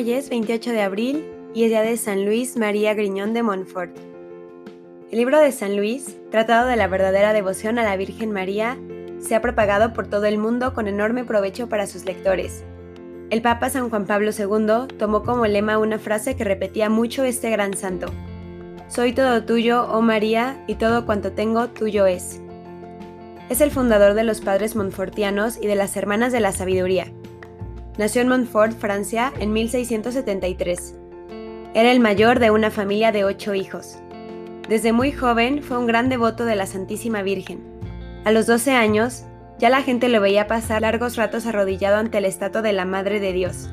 Hoy es 28 de abril y es día de San Luis María Griñón de Montfort. El libro de San Luis, tratado de la verdadera devoción a la Virgen María, se ha propagado por todo el mundo con enorme provecho para sus lectores. El Papa San Juan Pablo II tomó como lema una frase que repetía mucho este gran santo. Soy todo tuyo, oh María, y todo cuanto tengo tuyo es. Es el fundador de los padres montfortianos y de las Hermanas de la Sabiduría Nació en Montfort, Francia, en 1673. Era el mayor de una familia de ocho hijos. Desde muy joven fue un gran devoto de la Santísima Virgen. A los 12 años, ya la gente lo veía pasar largos ratos arrodillado ante el estatua de la Madre de Dios.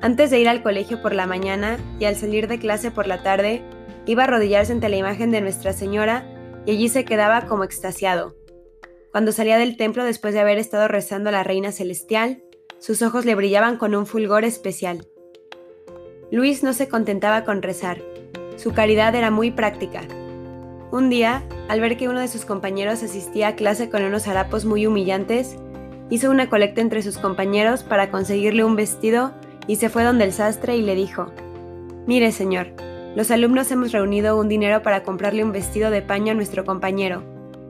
Antes de ir al colegio por la mañana y al salir de clase por la tarde, iba a arrodillarse ante la imagen de Nuestra Señora y allí se quedaba como extasiado. Cuando salía del templo después de haber estado rezando a la Reina Celestial, sus ojos le brillaban con un fulgor especial. Luis no se contentaba con rezar. Su caridad era muy práctica. Un día, al ver que uno de sus compañeros asistía a clase con unos harapos muy humillantes, hizo una colecta entre sus compañeros para conseguirle un vestido y se fue donde el sastre y le dijo, Mire, señor, los alumnos hemos reunido un dinero para comprarle un vestido de paño a nuestro compañero,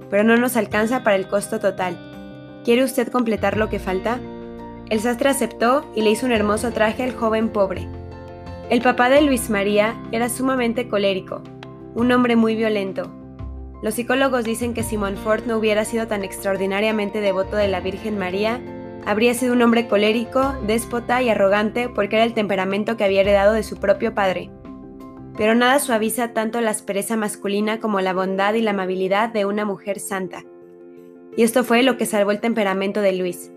pero no nos alcanza para el costo total. ¿Quiere usted completar lo que falta? El sastre aceptó y le hizo un hermoso traje al joven pobre. El papá de Luis María era sumamente colérico, un hombre muy violento. Los psicólogos dicen que si Montfort no hubiera sido tan extraordinariamente devoto de la Virgen María, habría sido un hombre colérico, déspota y arrogante porque era el temperamento que había heredado de su propio padre. Pero nada suaviza tanto la aspereza masculina como la bondad y la amabilidad de una mujer santa. Y esto fue lo que salvó el temperamento de Luis.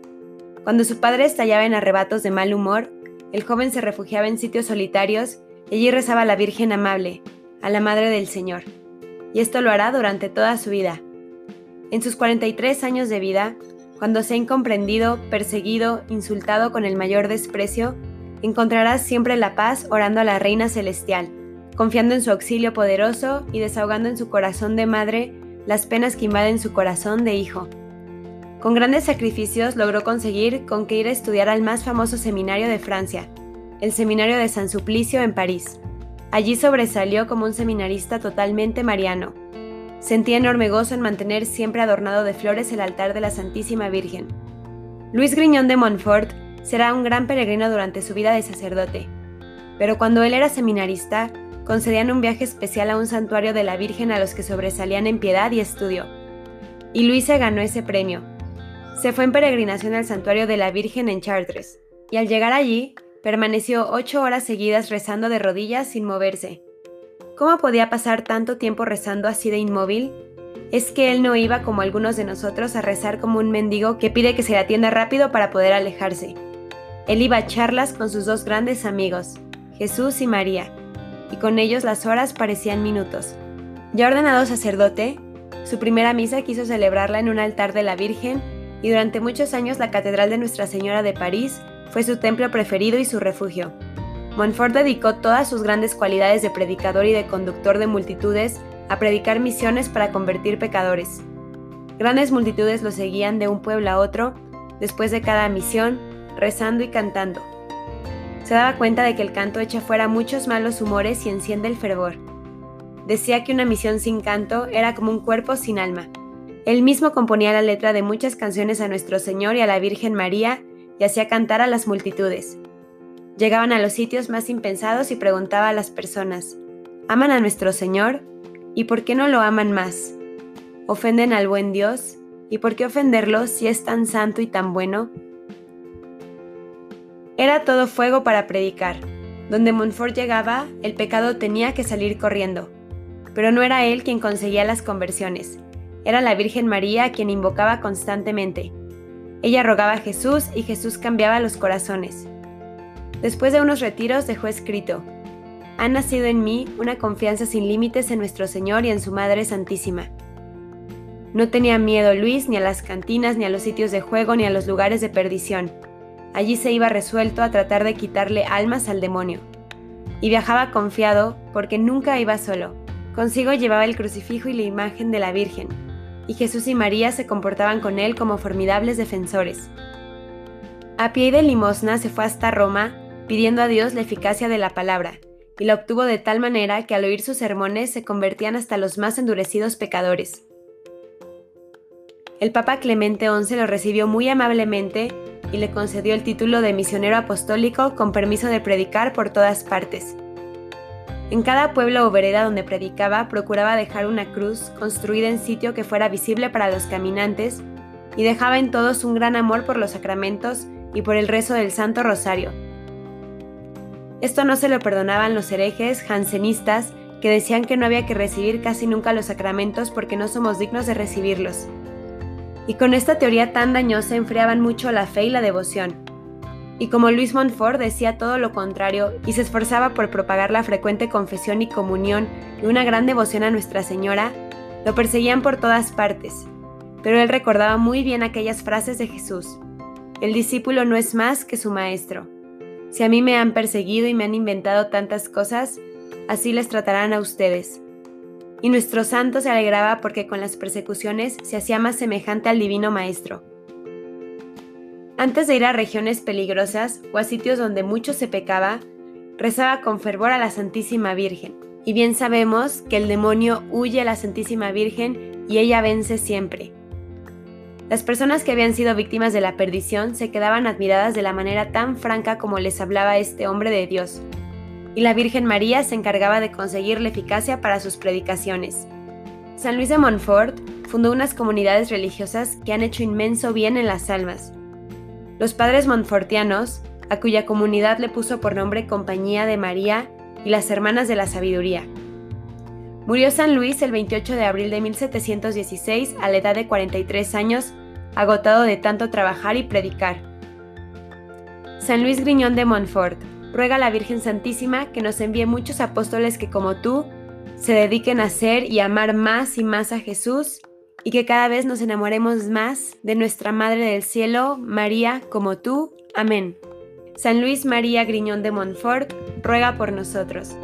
Cuando su padre estallaba en arrebatos de mal humor, el joven se refugiaba en sitios solitarios y allí rezaba a la Virgen amable, a la Madre del Señor. Y esto lo hará durante toda su vida. En sus 43 años de vida, cuando sea incomprendido, perseguido, insultado con el mayor desprecio, encontrará siempre la paz orando a la Reina Celestial, confiando en su auxilio poderoso y desahogando en su corazón de madre las penas que invaden su corazón de hijo. Con grandes sacrificios logró conseguir con que ir a estudiar al más famoso seminario de Francia, el Seminario de San Suplicio en París. Allí sobresalió como un seminarista totalmente mariano. Sentía enorme gozo en mantener siempre adornado de flores el altar de la Santísima Virgen. Luis Griñón de Montfort será un gran peregrino durante su vida de sacerdote, pero cuando él era seminarista, concedían un viaje especial a un santuario de la Virgen a los que sobresalían en piedad y estudio. Y Luis se ganó ese premio, se fue en peregrinación al santuario de la Virgen en Chartres, y al llegar allí, permaneció ocho horas seguidas rezando de rodillas sin moverse. ¿Cómo podía pasar tanto tiempo rezando así de inmóvil? Es que él no iba como algunos de nosotros a rezar como un mendigo que pide que se le atienda rápido para poder alejarse. Él iba a charlas con sus dos grandes amigos, Jesús y María, y con ellos las horas parecían minutos. Ya ordenado sacerdote, su primera misa quiso celebrarla en un altar de la Virgen y durante muchos años la Catedral de Nuestra Señora de París fue su templo preferido y su refugio. Montfort dedicó todas sus grandes cualidades de predicador y de conductor de multitudes a predicar misiones para convertir pecadores. Grandes multitudes lo seguían de un pueblo a otro, después de cada misión, rezando y cantando. Se daba cuenta de que el canto echa fuera muchos malos humores y enciende el fervor. Decía que una misión sin canto era como un cuerpo sin alma. Él mismo componía la letra de muchas canciones a Nuestro Señor y a la Virgen María y hacía cantar a las multitudes. Llegaban a los sitios más impensados y preguntaba a las personas, ¿aman a nuestro Señor? ¿Y por qué no lo aman más? ¿Ofenden al buen Dios? ¿Y por qué ofenderlo si es tan santo y tan bueno? Era todo fuego para predicar. Donde Montfort llegaba, el pecado tenía que salir corriendo. Pero no era él quien conseguía las conversiones, era la Virgen María quien invocaba constantemente. Ella rogaba a Jesús y Jesús cambiaba los corazones. Después de unos retiros dejó escrito, ha nacido en mí una confianza sin límites en nuestro Señor y en su Madre Santísima. No tenía miedo Luis ni a las cantinas, ni a los sitios de juego, ni a los lugares de perdición. Allí se iba resuelto a tratar de quitarle almas al demonio. Y viajaba confiado porque nunca iba solo. Consigo llevaba el crucifijo y la imagen de la Virgen, y Jesús y María se comportaban con él como formidables defensores. A pie de limosna se fue hasta Roma pidiendo a Dios la eficacia de la palabra, y la obtuvo de tal manera que al oír sus sermones se convertían hasta los más endurecidos pecadores. El Papa Clemente XI lo recibió muy amablemente y le concedió el título de misionero apostólico con permiso de predicar por todas partes. En cada pueblo o vereda donde predicaba procuraba dejar una cruz construida en sitio que fuera visible para los caminantes y dejaba en todos un gran amor por los sacramentos y por el rezo del Santo Rosario. Esto no se lo perdonaban los herejes jansenistas que decían que no había que recibir casi nunca los sacramentos porque no somos dignos de recibirlos. Y con esta teoría tan dañosa enfriaban mucho la fe y la devoción. Y como Luis Montfort decía todo lo contrario y se esforzaba por propagar la frecuente confesión y comunión y una gran devoción a Nuestra Señora, lo perseguían por todas partes. Pero él recordaba muy bien aquellas frases de Jesús. El discípulo no es más que su maestro. Si a mí me han perseguido y me han inventado tantas cosas, así les tratarán a ustedes. Y nuestro santo se alegraba porque con las persecuciones se hacía más semejante al divino Maestro. Antes de ir a regiones peligrosas o a sitios donde mucho se pecaba, rezaba con fervor a la Santísima Virgen. Y bien sabemos que el demonio huye a la Santísima Virgen y ella vence siempre. Las personas que habían sido víctimas de la perdición se quedaban admiradas de la manera tan franca como les hablaba este hombre de Dios, y la Virgen María se encargaba de conseguir la eficacia para sus predicaciones. San Luis de Montfort fundó unas comunidades religiosas que han hecho inmenso bien en las almas. Los padres montfortianos, a cuya comunidad le puso por nombre Compañía de María y las Hermanas de la Sabiduría. Murió San Luis el 28 de abril de 1716 a la edad de 43 años agotado de tanto trabajar y predicar. San Luis Griñón de Montfort, ruega a la Virgen Santísima que nos envíe muchos apóstoles que como tú se dediquen a ser y amar más y más a Jesús y que cada vez nos enamoremos más de nuestra Madre del Cielo, María, como tú. Amén. San Luis María Griñón de Montfort, ruega por nosotros.